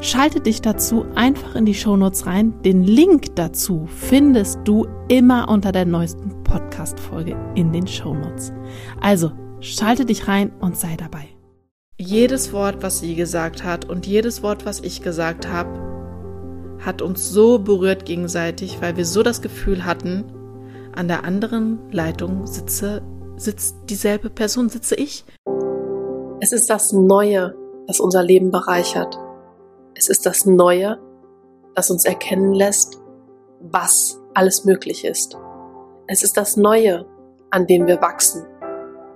Schalte dich dazu einfach in die Shownotes rein. Den Link dazu findest du immer unter der neuesten Podcast-Folge in den Shownotes. Also schalte dich rein und sei dabei. Jedes Wort, was sie gesagt hat und jedes Wort, was ich gesagt habe, hat uns so berührt gegenseitig, weil wir so das Gefühl hatten, an der anderen Leitung sitze, sitzt dieselbe Person, sitze ich. Es ist das Neue, das unser Leben bereichert. Es ist das Neue, das uns erkennen lässt, was alles möglich ist. Es ist das Neue, an dem wir wachsen.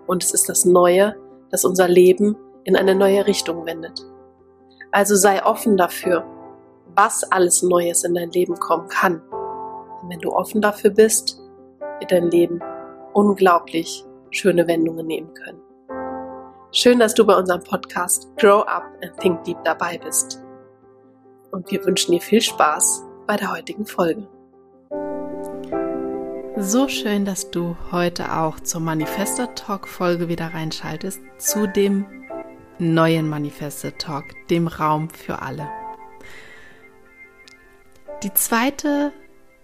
Und es ist das Neue, das unser Leben in eine neue Richtung wendet. Also sei offen dafür, was alles Neues in dein Leben kommen kann. Und wenn du offen dafür bist, wird dein Leben unglaublich schöne Wendungen nehmen können. Schön, dass du bei unserem Podcast Grow Up and Think Deep dabei bist und wir wünschen dir viel Spaß bei der heutigen Folge. So schön, dass du heute auch zur Manifester Talk Folge wieder reinschaltest, zu dem neuen Manifester Talk, dem Raum für alle. Die zweite,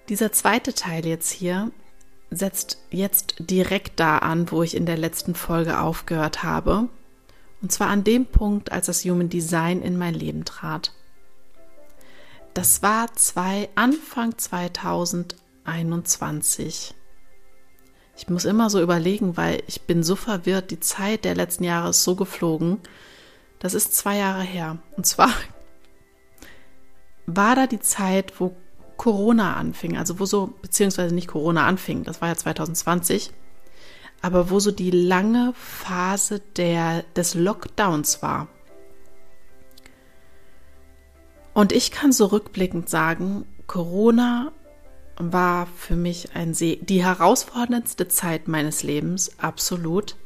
dieser zweite Teil jetzt hier setzt jetzt direkt da an, wo ich in der letzten Folge aufgehört habe. Und zwar an dem Punkt, als das Human Design in mein Leben trat. Das war zwei, Anfang 2021. Ich muss immer so überlegen, weil ich bin so verwirrt. Die Zeit der letzten Jahre ist so geflogen. Das ist zwei Jahre her. Und zwar war da die Zeit, wo Corona anfing, also wo so, beziehungsweise nicht Corona anfing, das war ja 2020, aber wo so die lange Phase der, des Lockdowns war. Und ich kann so rückblickend sagen, Corona war für mich ein Se die herausforderndste Zeit meines Lebens, absolut,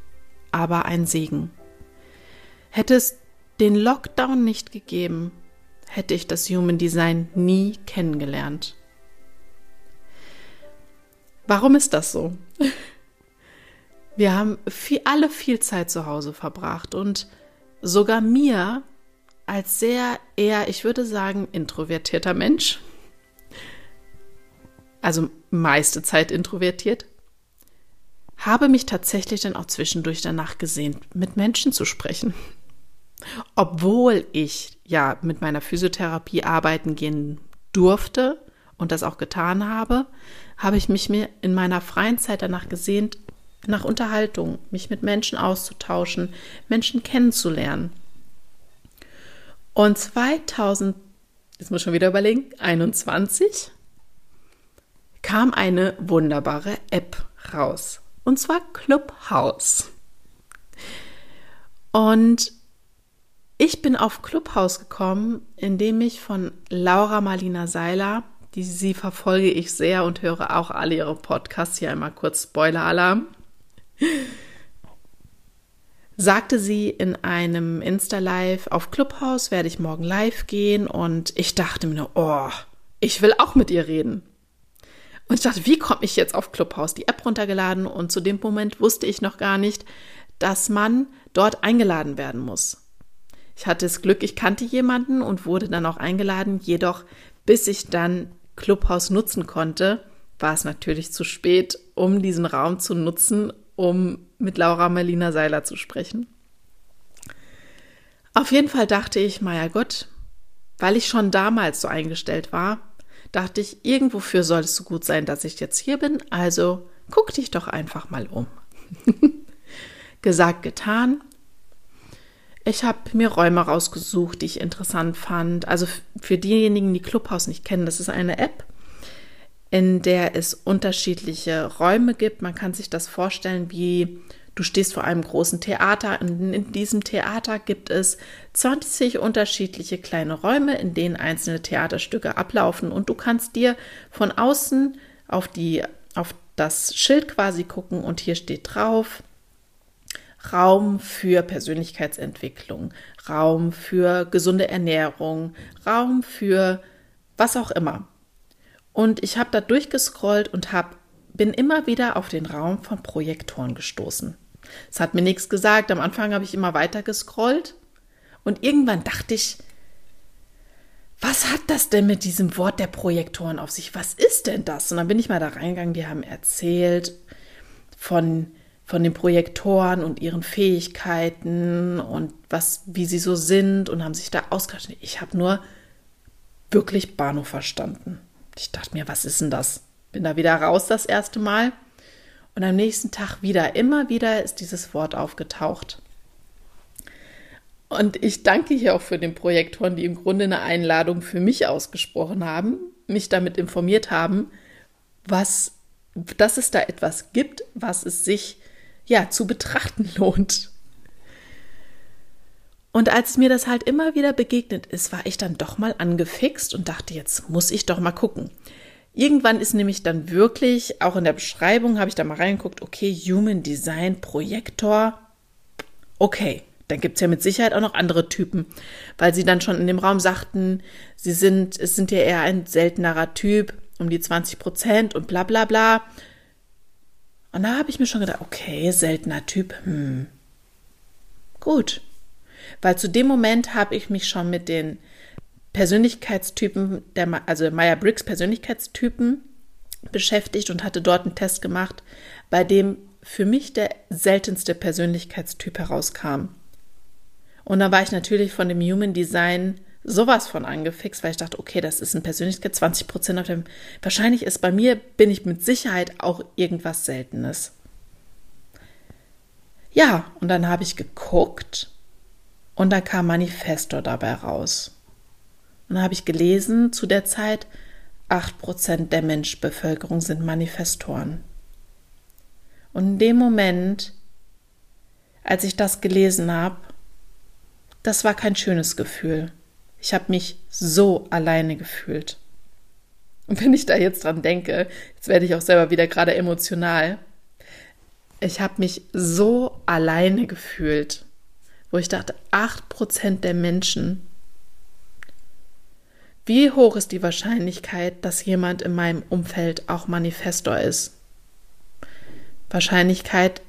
aber ein Segen. Hätte es den Lockdown nicht gegeben, hätte ich das Human Design nie kennengelernt. Warum ist das so? Wir haben viel, alle viel Zeit zu Hause verbracht und sogar mir als sehr eher, ich würde sagen, introvertierter Mensch, also meiste Zeit introvertiert, habe mich tatsächlich dann auch zwischendurch danach gesehnt, mit Menschen zu sprechen. Obwohl ich ja mit meiner Physiotherapie arbeiten gehen durfte und das auch getan habe, habe ich mich mir in meiner freien Zeit danach gesehnt, nach Unterhaltung, mich mit Menschen auszutauschen, Menschen kennenzulernen. Und 2000, jetzt muss ich schon wieder überlegen, 21 kam eine wunderbare App raus. Und zwar Clubhouse. Und ich bin auf Clubhouse gekommen, indem ich von Laura Marlina Seiler, die sie verfolge ich sehr und höre auch alle ihre Podcasts, hier einmal kurz Spoiler-Alarm, sagte sie in einem Insta-Live auf Clubhouse, werde ich morgen live gehen und ich dachte mir nur, oh, ich will auch mit ihr reden. Und ich dachte, wie komme ich jetzt auf Clubhouse? Die App runtergeladen und zu dem Moment wusste ich noch gar nicht, dass man dort eingeladen werden muss. Ich hatte das Glück, ich kannte jemanden und wurde dann auch eingeladen, jedoch bis ich dann Clubhouse nutzen konnte, war es natürlich zu spät, um diesen Raum zu nutzen, um mit Laura Melina Seiler zu sprechen. Auf jeden Fall dachte ich, Maja Gott, weil ich schon damals so eingestellt war, dachte ich, irgendwofür soll es so gut sein, dass ich jetzt hier bin, also guck dich doch einfach mal um. Gesagt, getan. Ich habe mir Räume rausgesucht, die ich interessant fand. Also für diejenigen, die Clubhouse nicht kennen, das ist eine App, in der es unterschiedliche Räume gibt. Man kann sich das vorstellen wie du stehst vor einem großen Theater. Und in diesem Theater gibt es 20 unterschiedliche kleine Räume, in denen einzelne Theaterstücke ablaufen. Und du kannst dir von außen auf die auf das Schild quasi gucken und hier steht drauf, Raum für Persönlichkeitsentwicklung, Raum für gesunde Ernährung, Raum für was auch immer. Und ich habe da durchgescrollt und hab, bin immer wieder auf den Raum von Projektoren gestoßen. Es hat mir nichts gesagt. Am Anfang habe ich immer weiter gescrollt und irgendwann dachte ich, was hat das denn mit diesem Wort der Projektoren auf sich? Was ist denn das? Und dann bin ich mal da reingegangen, die haben erzählt von, von den Projektoren und ihren Fähigkeiten und was, wie sie so sind und haben sich da ausgerechnet. Ich habe nur wirklich Bahnhof verstanden. Ich dachte mir, was ist denn das? Bin da wieder raus das erste Mal. Und am nächsten Tag wieder, immer wieder ist dieses Wort aufgetaucht. Und ich danke hier auch für den Projektoren, die im Grunde eine Einladung für mich ausgesprochen haben, mich damit informiert haben, was, dass es da etwas gibt, was es sich ja zu betrachten lohnt. Und als mir das halt immer wieder begegnet ist, war ich dann doch mal angefixt und dachte, jetzt muss ich doch mal gucken. Irgendwann ist nämlich dann wirklich, auch in der Beschreibung habe ich da mal reingeguckt, okay, Human Design Projektor, okay, dann gibt es ja mit Sicherheit auch noch andere Typen, weil sie dann schon in dem Raum sagten, sie sind, es sind ja eher ein seltenerer Typ, um die 20 Prozent und bla bla bla. Und da habe ich mir schon gedacht, okay, seltener Typ, hm, gut. Weil zu dem Moment habe ich mich schon mit den Persönlichkeitstypen, der, also Meyer-Briggs Persönlichkeitstypen beschäftigt und hatte dort einen Test gemacht, bei dem für mich der seltenste Persönlichkeitstyp herauskam. Und da war ich natürlich von dem Human Design sowas von angefixt, weil ich dachte, okay, das ist ein Persönlichkeit, 20 Prozent auf dem. Wahrscheinlich ist bei mir, bin ich mit Sicherheit auch irgendwas Seltenes. Ja, und dann habe ich geguckt und da kam Manifestor dabei raus. Und dann habe ich gelesen, zu der Zeit, 8% der Menschbevölkerung sind Manifestoren. Und in dem Moment, als ich das gelesen habe, das war kein schönes Gefühl. Ich habe mich so alleine gefühlt. Und wenn ich da jetzt dran denke, jetzt werde ich auch selber wieder gerade emotional. Ich habe mich so alleine gefühlt, wo ich dachte, 8% der Menschen. Wie hoch ist die Wahrscheinlichkeit, dass jemand in meinem Umfeld auch Manifestor ist? Wahrscheinlichkeit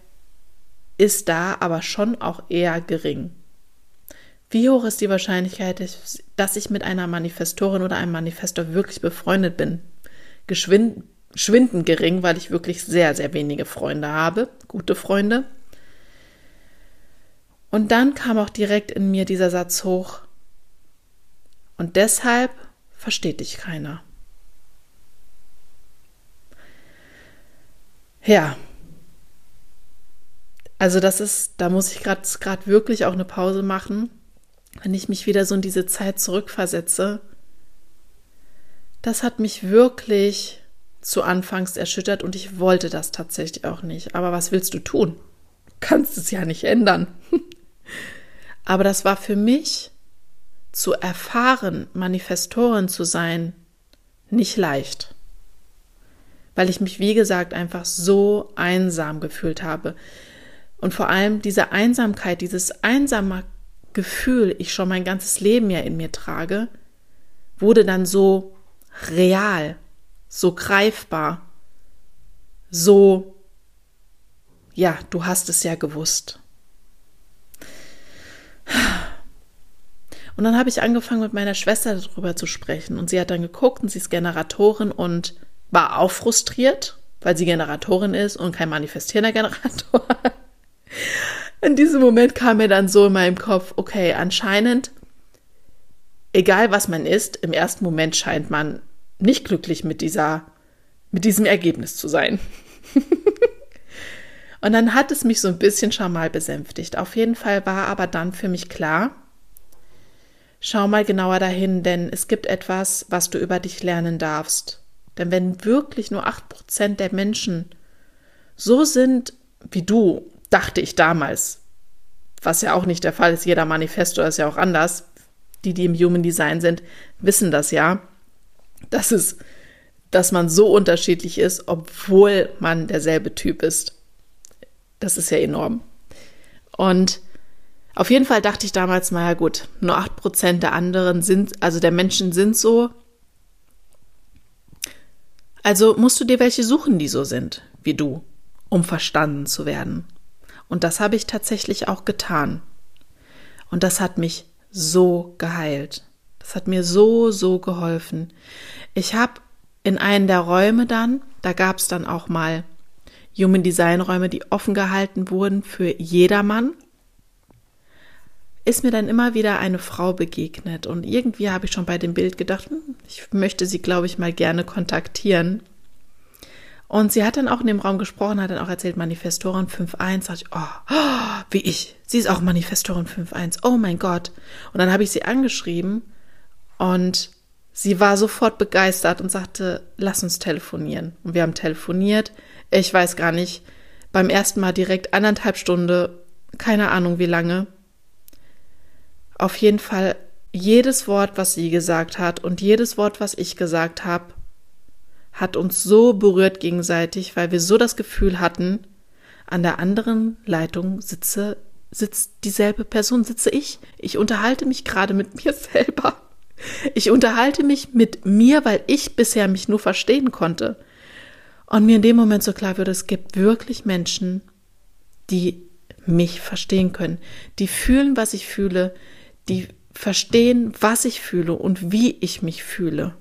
ist da, aber schon auch eher gering. Wie hoch ist die Wahrscheinlichkeit, dass ich mit einer Manifestorin oder einem Manifestor wirklich befreundet bin? Geschwind, schwindend gering, weil ich wirklich sehr, sehr wenige Freunde habe, gute Freunde. Und dann kam auch direkt in mir dieser Satz hoch. Und deshalb versteht dich keiner. Ja. Also das ist, da muss ich gerade wirklich auch eine Pause machen wenn ich mich wieder so in diese Zeit zurückversetze, das hat mich wirklich zu Anfangs erschüttert und ich wollte das tatsächlich auch nicht. Aber was willst du tun? Kannst es ja nicht ändern. Aber das war für mich zu erfahren, Manifestorin zu sein, nicht leicht. Weil ich mich, wie gesagt, einfach so einsam gefühlt habe. Und vor allem diese Einsamkeit, dieses einsame Gefühl ich schon mein ganzes Leben ja in mir trage, wurde dann so real, so greifbar, so, ja, du hast es ja gewusst. Und dann habe ich angefangen mit meiner Schwester darüber zu sprechen und sie hat dann geguckt und sie ist Generatorin und war auch frustriert, weil sie Generatorin ist und kein manifestierender Generator in diesem Moment kam mir dann so in meinem Kopf, okay, anscheinend, egal was man ist, im ersten Moment scheint man nicht glücklich mit dieser, mit diesem Ergebnis zu sein. Und dann hat es mich so ein bisschen schon mal besänftigt. Auf jeden Fall war aber dann für mich klar, schau mal genauer dahin, denn es gibt etwas, was du über dich lernen darfst. Denn wenn wirklich nur acht Prozent der Menschen so sind wie du, dachte ich damals. Was ja auch nicht der Fall ist. Jeder Manifesto ist ja auch anders. Die, die im Human Design sind, wissen das ja, dass es dass man so unterschiedlich ist, obwohl man derselbe Typ ist. Das ist ja enorm. Und auf jeden Fall dachte ich damals mal, ja gut, nur 8% der anderen sind, also der Menschen sind so. Also musst du dir welche suchen, die so sind, wie du, um verstanden zu werden. Und das habe ich tatsächlich auch getan. Und das hat mich so geheilt. Das hat mir so, so geholfen. Ich habe in einen der Räume dann, da gab es dann auch mal Human Design Räume, die offen gehalten wurden für jedermann, ist mir dann immer wieder eine Frau begegnet. Und irgendwie habe ich schon bei dem Bild gedacht, hm, ich möchte sie, glaube ich, mal gerne kontaktieren. Und sie hat dann auch in dem Raum gesprochen, hat dann auch erzählt, Manifestorin 5.1. Dachte ich, oh, oh, wie ich. Sie ist auch Manifestorin 5.1. Oh mein Gott. Und dann habe ich sie angeschrieben und sie war sofort begeistert und sagte, lass uns telefonieren. Und wir haben telefoniert. Ich weiß gar nicht, beim ersten Mal direkt anderthalb Stunden, keine Ahnung wie lange. Auf jeden Fall jedes Wort, was sie gesagt hat und jedes Wort, was ich gesagt habe, hat uns so berührt gegenseitig, weil wir so das Gefühl hatten, an der anderen Leitung sitze, sitzt dieselbe Person, sitze ich. Ich unterhalte mich gerade mit mir selber. Ich unterhalte mich mit mir, weil ich bisher mich nur verstehen konnte. Und mir in dem Moment so klar würde, es gibt wirklich Menschen, die mich verstehen können, die fühlen, was ich fühle, die verstehen, was ich fühle und wie ich mich fühle.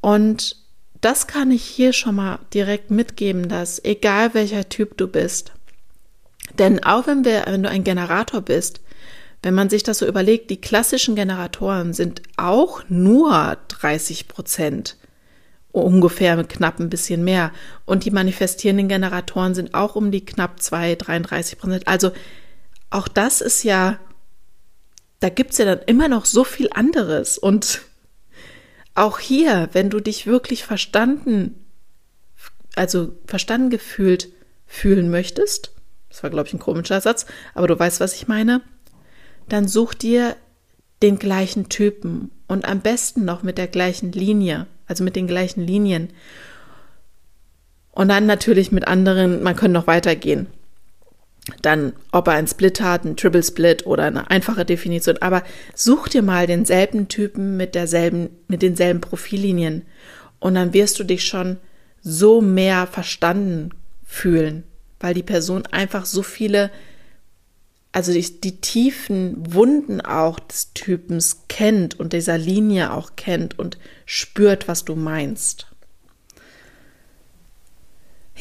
Und das kann ich hier schon mal direkt mitgeben, dass egal welcher Typ du bist, denn auch wenn, wir, wenn du ein Generator bist, wenn man sich das so überlegt, die klassischen Generatoren sind auch nur 30 Prozent, ungefähr knapp ein bisschen mehr. Und die manifestierenden Generatoren sind auch um die knapp 2, 33 Prozent. Also auch das ist ja, da gibt es ja dann immer noch so viel anderes. Und auch hier, wenn du dich wirklich verstanden, also verstanden gefühlt fühlen möchtest, das war, glaube ich, ein komischer Satz, aber du weißt, was ich meine, dann such dir den gleichen Typen und am besten noch mit der gleichen Linie, also mit den gleichen Linien. Und dann natürlich mit anderen, man könnte noch weitergehen. Dann, ob er einen Split hat, einen Triple Split oder eine einfache Definition. Aber such dir mal denselben Typen mit derselben, mit denselben Profillinien. Und dann wirst du dich schon so mehr verstanden fühlen, weil die Person einfach so viele also die, die tiefen Wunden auch des Typens kennt und dieser Linie auch kennt und spürt, was du meinst.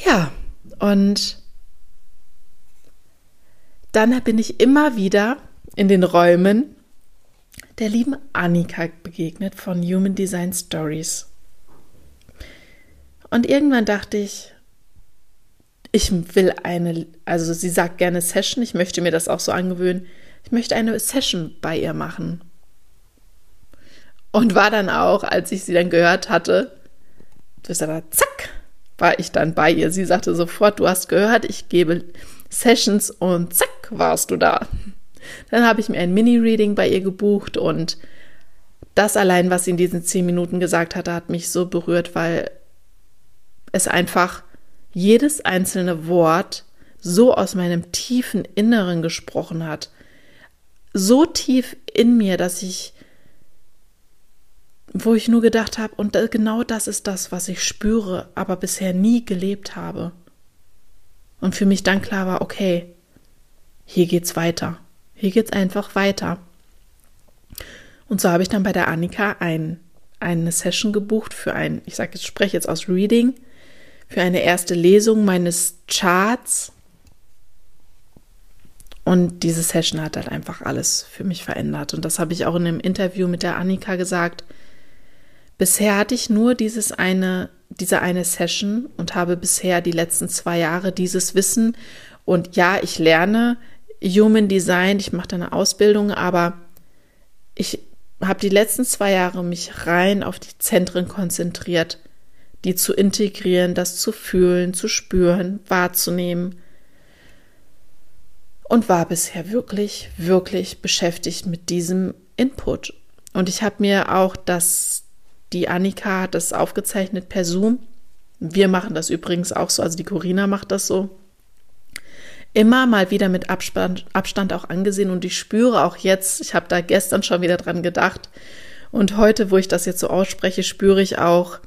Ja, und dann bin ich immer wieder in den Räumen der lieben Annika begegnet von Human Design Stories. Und irgendwann dachte ich, ich will eine, also sie sagt gerne Session, ich möchte mir das auch so angewöhnen, ich möchte eine Session bei ihr machen. Und war dann auch, als ich sie dann gehört hatte, das aber zack, war ich dann bei ihr. Sie sagte sofort, du hast gehört, ich gebe Sessions und zack, warst du da. Dann habe ich mir ein Mini-Reading bei ihr gebucht und das allein, was sie in diesen zehn Minuten gesagt hatte, hat mich so berührt, weil es einfach jedes einzelne Wort so aus meinem tiefen Inneren gesprochen hat. So tief in mir, dass ich, wo ich nur gedacht habe, und genau das ist das, was ich spüre, aber bisher nie gelebt habe. Und für mich dann klar war, okay, hier geht's weiter. Hier geht's einfach weiter. Und so habe ich dann bei der Annika ein, eine Session gebucht für ein, ich sage jetzt, spreche jetzt aus Reading, für eine erste Lesung meines Charts. Und diese Session hat halt einfach alles für mich verändert. Und das habe ich auch in einem Interview mit der Annika gesagt. Bisher hatte ich nur dieses eine, diese eine Session und habe bisher die letzten zwei Jahre dieses Wissen. Und ja, ich lerne Human Design, ich mache da eine Ausbildung, aber ich habe die letzten zwei Jahre mich rein auf die Zentren konzentriert die zu integrieren, das zu fühlen, zu spüren, wahrzunehmen. Und war bisher wirklich, wirklich beschäftigt mit diesem Input. Und ich habe mir auch das Die Annika hat das aufgezeichnet per Zoom. Wir machen das übrigens auch so, also die Corina macht das so. Immer mal wieder mit Abstand, Abstand auch angesehen und ich spüre auch jetzt, ich habe da gestern schon wieder dran gedacht und heute, wo ich das jetzt so ausspreche, spüre ich auch,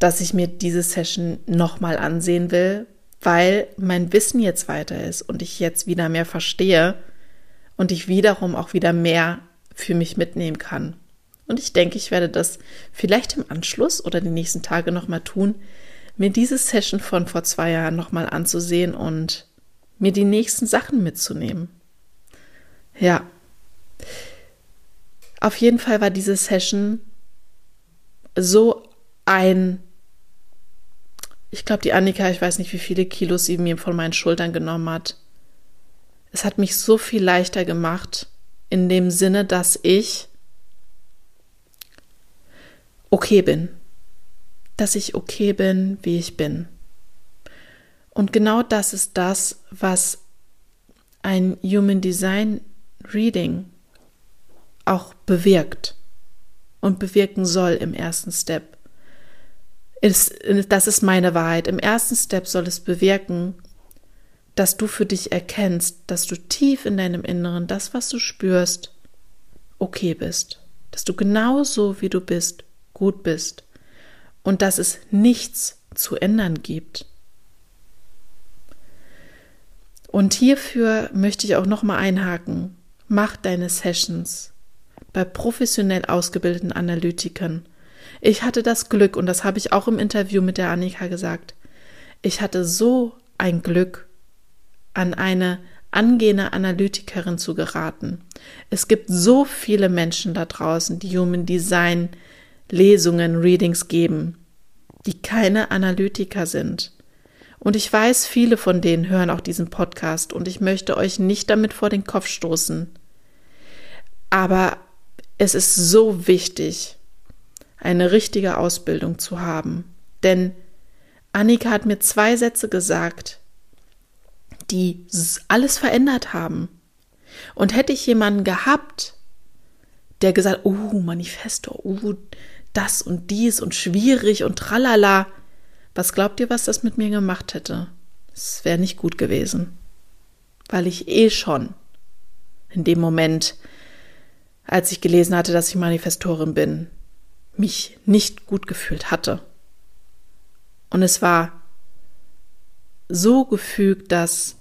dass ich mir diese Session nochmal ansehen will, weil mein Wissen jetzt weiter ist und ich jetzt wieder mehr verstehe und ich wiederum auch wieder mehr für mich mitnehmen kann. Und ich denke, ich werde das vielleicht im Anschluss oder die nächsten Tage nochmal tun, mir diese Session von vor zwei Jahren nochmal anzusehen und mir die nächsten Sachen mitzunehmen. Ja. Auf jeden Fall war diese Session so ein ich glaube, die Annika, ich weiß nicht, wie viele Kilos sie mir von meinen Schultern genommen hat. Es hat mich so viel leichter gemacht, in dem Sinne, dass ich okay bin. Dass ich okay bin, wie ich bin. Und genau das ist das, was ein Human Design Reading auch bewirkt und bewirken soll im ersten Step ist, das ist meine Wahrheit. Im ersten Step soll es bewirken, dass du für dich erkennst, dass du tief in deinem Inneren das, was du spürst, okay bist. Dass du genauso wie du bist, gut bist. Und dass es nichts zu ändern gibt. Und hierfür möchte ich auch nochmal einhaken. Mach deine Sessions bei professionell ausgebildeten Analytikern ich hatte das Glück, und das habe ich auch im Interview mit der Annika gesagt, ich hatte so ein Glück, an eine angehende Analytikerin zu geraten. Es gibt so viele Menschen da draußen, die Human Design Lesungen, Readings geben, die keine Analytiker sind. Und ich weiß, viele von denen hören auch diesen Podcast und ich möchte euch nicht damit vor den Kopf stoßen. Aber es ist so wichtig, eine richtige Ausbildung zu haben. Denn Annika hat mir zwei Sätze gesagt, die alles verändert haben. Und hätte ich jemanden gehabt, der gesagt, oh, Manifesto, oh, das und dies und schwierig und tralala, was glaubt ihr, was das mit mir gemacht hätte? Es wäre nicht gut gewesen. Weil ich eh schon in dem Moment, als ich gelesen hatte, dass ich Manifestorin bin, mich nicht gut gefühlt hatte. Und es war so gefügt, dass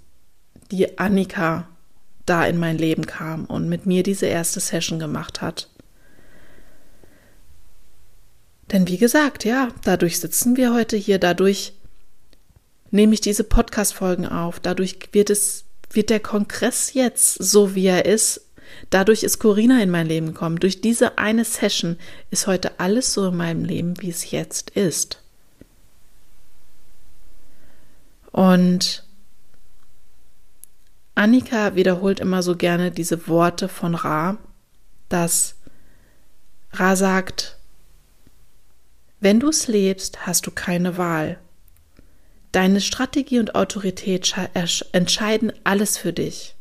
die Annika da in mein Leben kam und mit mir diese erste Session gemacht hat. Denn wie gesagt, ja, dadurch sitzen wir heute hier, dadurch nehme ich diese Podcast-Folgen auf, dadurch wird es, wird der Kongress jetzt so wie er ist, Dadurch ist Corinna in mein Leben gekommen. Durch diese eine Session ist heute alles so in meinem Leben, wie es jetzt ist. Und Annika wiederholt immer so gerne diese Worte von Ra, dass Ra sagt, wenn du es lebst, hast du keine Wahl. Deine Strategie und Autorität entscheiden alles für dich.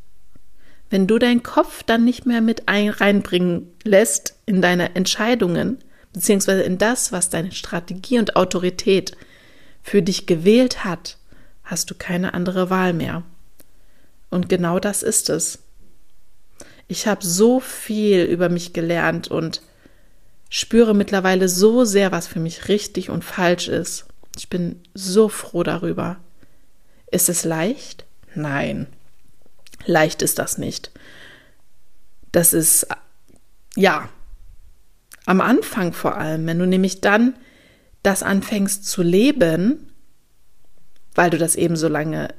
Wenn du deinen Kopf dann nicht mehr mit ein reinbringen lässt in deine Entscheidungen, beziehungsweise in das, was deine Strategie und Autorität für dich gewählt hat, hast du keine andere Wahl mehr. Und genau das ist es. Ich habe so viel über mich gelernt und spüre mittlerweile so sehr, was für mich richtig und falsch ist. Ich bin so froh darüber. Ist es leicht? Nein. Leicht ist das nicht. Das ist, ja, am Anfang vor allem, wenn du nämlich dann das anfängst zu leben, weil du das eben so lange,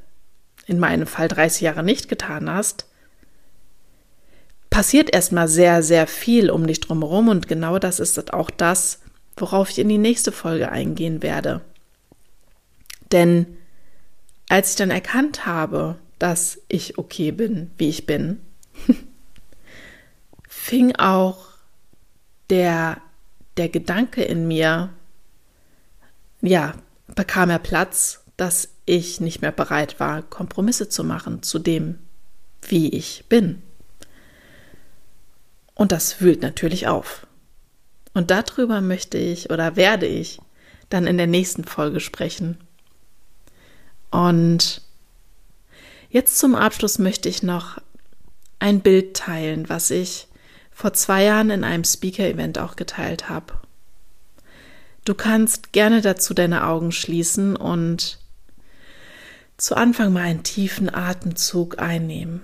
in meinem Fall 30 Jahre nicht getan hast, passiert erstmal sehr, sehr viel um dich drumherum und genau das ist auch das, worauf ich in die nächste Folge eingehen werde. Denn als ich dann erkannt habe, dass ich okay bin, wie ich bin, fing auch der, der Gedanke in mir, ja, bekam er Platz, dass ich nicht mehr bereit war, Kompromisse zu machen zu dem, wie ich bin. Und das wühlt natürlich auf. Und darüber möchte ich oder werde ich dann in der nächsten Folge sprechen. Und jetzt zum Abschluss möchte ich noch ein Bild teilen, was ich vor zwei Jahren in einem Speaker-Event auch geteilt habe. Du kannst gerne dazu deine Augen schließen und zu Anfang mal einen tiefen Atemzug einnehmen.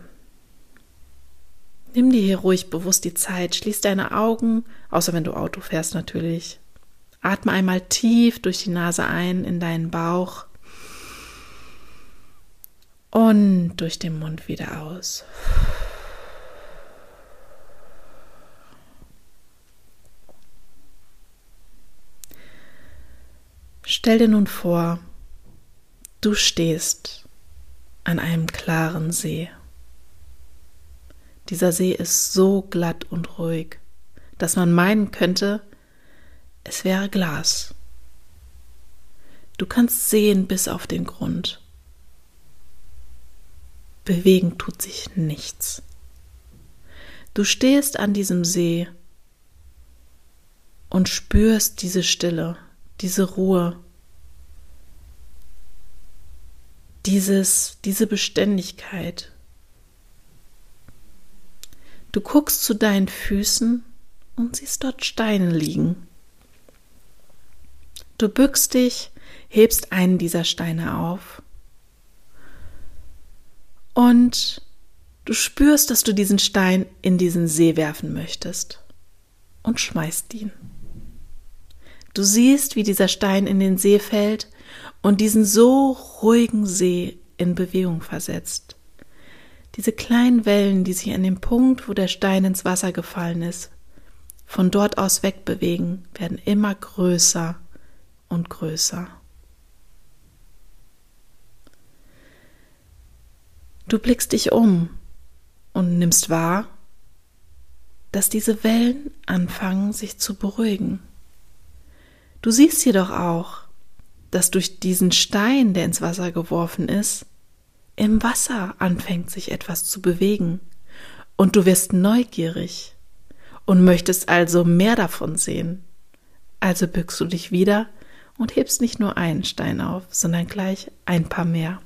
Nimm dir hier ruhig bewusst die Zeit, schließ deine Augen, außer wenn du Auto fährst natürlich. Atme einmal tief durch die Nase ein in deinen Bauch und durch den Mund wieder aus. Stell dir nun vor, du stehst an einem klaren See. Dieser See ist so glatt und ruhig, dass man meinen könnte, es wäre Glas. Du kannst sehen bis auf den Grund. Bewegen tut sich nichts. Du stehst an diesem See und spürst diese Stille, diese Ruhe, dieses, diese Beständigkeit, Du guckst zu deinen Füßen und siehst dort Steine liegen. Du bückst dich, hebst einen dieser Steine auf und du spürst, dass du diesen Stein in diesen See werfen möchtest und schmeißt ihn. Du siehst, wie dieser Stein in den See fällt und diesen so ruhigen See in Bewegung versetzt. Diese kleinen Wellen, die sich an dem Punkt, wo der Stein ins Wasser gefallen ist, von dort aus wegbewegen, werden immer größer und größer. Du blickst dich um und nimmst wahr, dass diese Wellen anfangen sich zu beruhigen. Du siehst jedoch auch, dass durch diesen Stein, der ins Wasser geworfen ist, im Wasser anfängt sich etwas zu bewegen und du wirst neugierig und möchtest also mehr davon sehen. Also bückst du dich wieder und hebst nicht nur einen Stein auf, sondern gleich ein paar mehr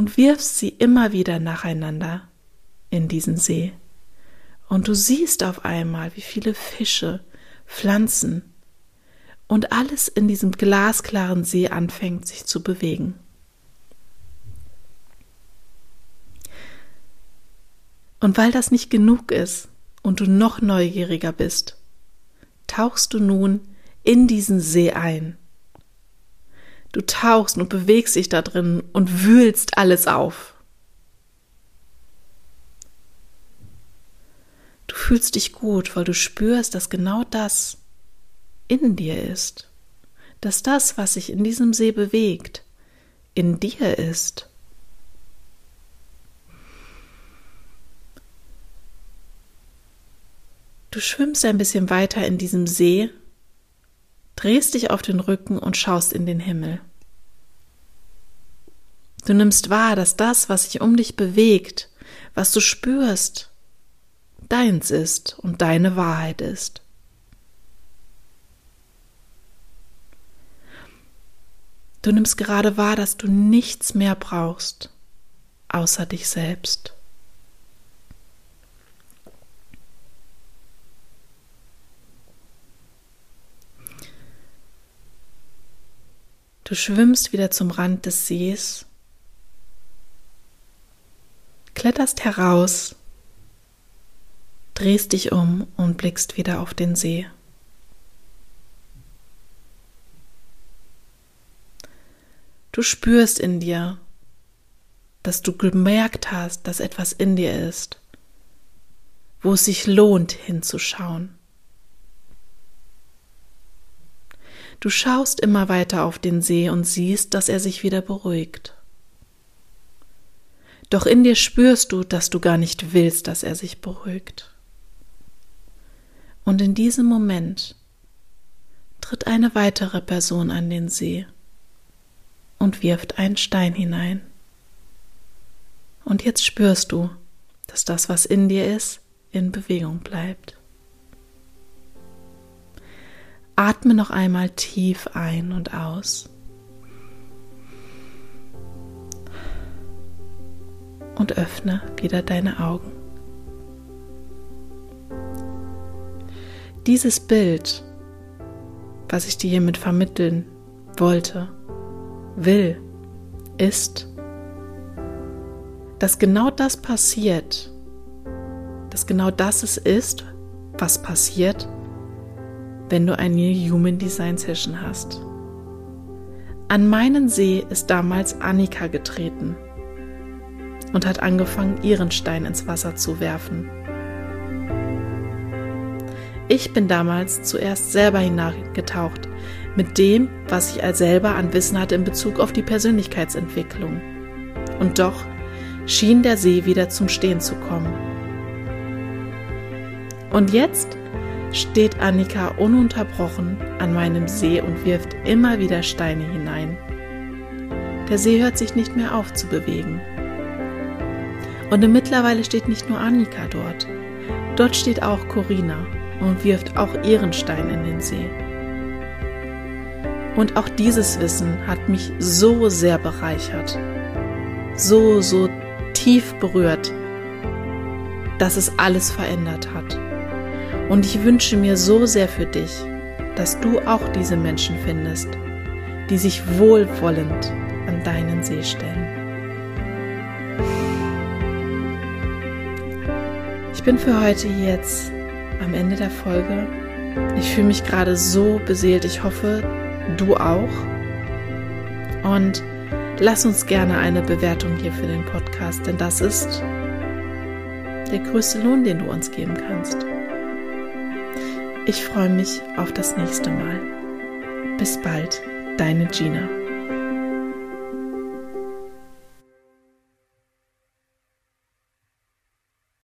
und wirfst sie immer wieder nacheinander in diesen See. Und du siehst auf einmal, wie viele Fische, Pflanzen und alles in diesem glasklaren See anfängt sich zu bewegen. Und weil das nicht genug ist und du noch neugieriger bist, tauchst du nun in diesen See ein. Du tauchst und bewegst dich da drin und wühlst alles auf. Du fühlst dich gut, weil du spürst, dass genau das in dir ist, dass das, was sich in diesem See bewegt, in dir ist. Du schwimmst ein bisschen weiter in diesem See, drehst dich auf den Rücken und schaust in den Himmel. Du nimmst wahr, dass das, was sich um dich bewegt, was du spürst, deins ist und deine Wahrheit ist. Du nimmst gerade wahr, dass du nichts mehr brauchst, außer dich selbst. Du schwimmst wieder zum Rand des Sees, kletterst heraus, drehst dich um und blickst wieder auf den See. Du spürst in dir, dass du gemerkt hast, dass etwas in dir ist, wo es sich lohnt hinzuschauen. Du schaust immer weiter auf den See und siehst, dass er sich wieder beruhigt. Doch in dir spürst du, dass du gar nicht willst, dass er sich beruhigt. Und in diesem Moment tritt eine weitere Person an den See und wirft einen Stein hinein. Und jetzt spürst du, dass das, was in dir ist, in Bewegung bleibt. Atme noch einmal tief ein und aus. Und öffne wieder deine Augen. Dieses Bild, was ich dir hiermit vermitteln wollte, will, ist, dass genau das passiert, dass genau das es ist, was passiert, wenn du eine Human Design Session hast. An meinen See ist damals Annika getreten und hat angefangen, ihren Stein ins Wasser zu werfen. Ich bin damals zuerst selber hineingetaucht mit dem, was ich als selber an Wissen hatte in Bezug auf die Persönlichkeitsentwicklung. Und doch schien der See wieder zum Stehen zu kommen. Und jetzt steht Annika ununterbrochen an meinem See und wirft immer wieder Steine hinein. Der See hört sich nicht mehr auf zu bewegen. Und mittlerweile steht nicht nur Annika dort. Dort steht auch Corinna und wirft auch ihren Stein in den See. Und auch dieses Wissen hat mich so sehr bereichert, so, so tief berührt, dass es alles verändert hat. Und ich wünsche mir so sehr für dich, dass du auch diese Menschen findest, die sich wohlwollend an deinen See stellen. Ich bin für heute jetzt am Ende der Folge. Ich fühle mich gerade so beseelt. Ich hoffe, du auch. Und lass uns gerne eine Bewertung hier für den Podcast, denn das ist der größte Lohn, den du uns geben kannst. Ich freue mich auf das nächste Mal. Bis bald, deine Gina.